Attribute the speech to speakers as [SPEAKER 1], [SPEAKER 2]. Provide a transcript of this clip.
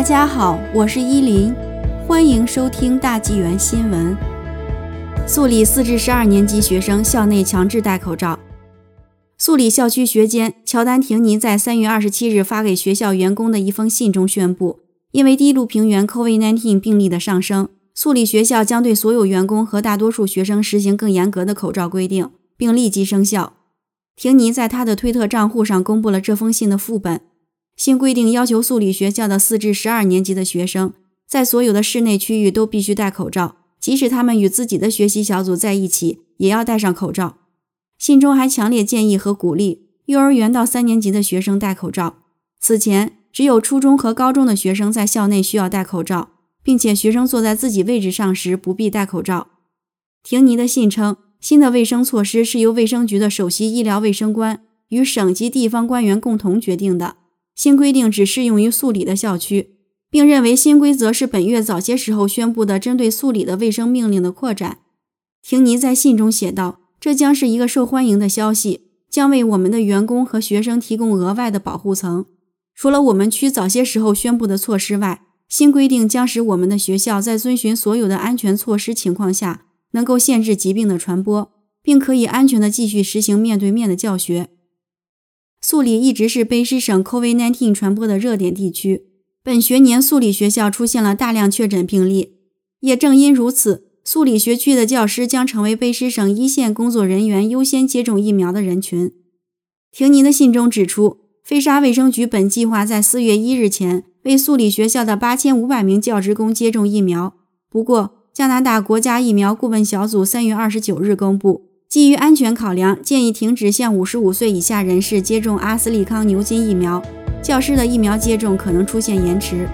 [SPEAKER 1] 大家好，我是依林，欢迎收听大纪元新闻。素里四至十二年级学生校内强制戴口罩。素里校区学监乔丹廷尼在三月二十七日发给学校员工的一封信中宣布，因为低陆平原 COVID-19 病例的上升，素里学校将对所有员工和大多数学生实行更严格的口罩规定，并立即生效。廷尼在他的推特账户上公布了这封信的副本。新规定要求素里学校的四至十二年级的学生在所有的室内区域都必须戴口罩，即使他们与自己的学习小组在一起，也要戴上口罩。信中还强烈建议和鼓励幼儿园到三年级的学生戴口罩。此前，只有初中和高中的学生在校内需要戴口罩，并且学生坐在自己位置上时不必戴口罩。廷尼的信称，新的卫生措施是由卫生局的首席医疗卫生官与省级地方官员共同决定的。新规定只适用于素里的校区，并认为新规则是本月早些时候宣布的针对素里的卫生命令的扩展。廷尼在信中写道：“这将是一个受欢迎的消息，将为我们的员工和学生提供额外的保护层。除了我们区早些时候宣布的措施外，新规定将使我们的学校在遵循所有的安全措施情况下，能够限制疾病的传播，并可以安全地继续实行面对面的教学。”素里一直是卑诗省 COVID-19 传播的热点地区。本学年，素里学校出现了大量确诊病例。也正因如此，素里学区的教师将成为卑诗省一线工作人员优先接种疫苗的人群。廷尼的信中指出，飞沙卫生局本计划在四月一日前为素里学校的八千五百名教职工接种疫苗。不过，加拿大国家疫苗顾问小组三月二十九日公布。基于安全考量，建议停止向五十五岁以下人士接种阿斯利康牛津疫苗。教师的疫苗接种可能出现延迟。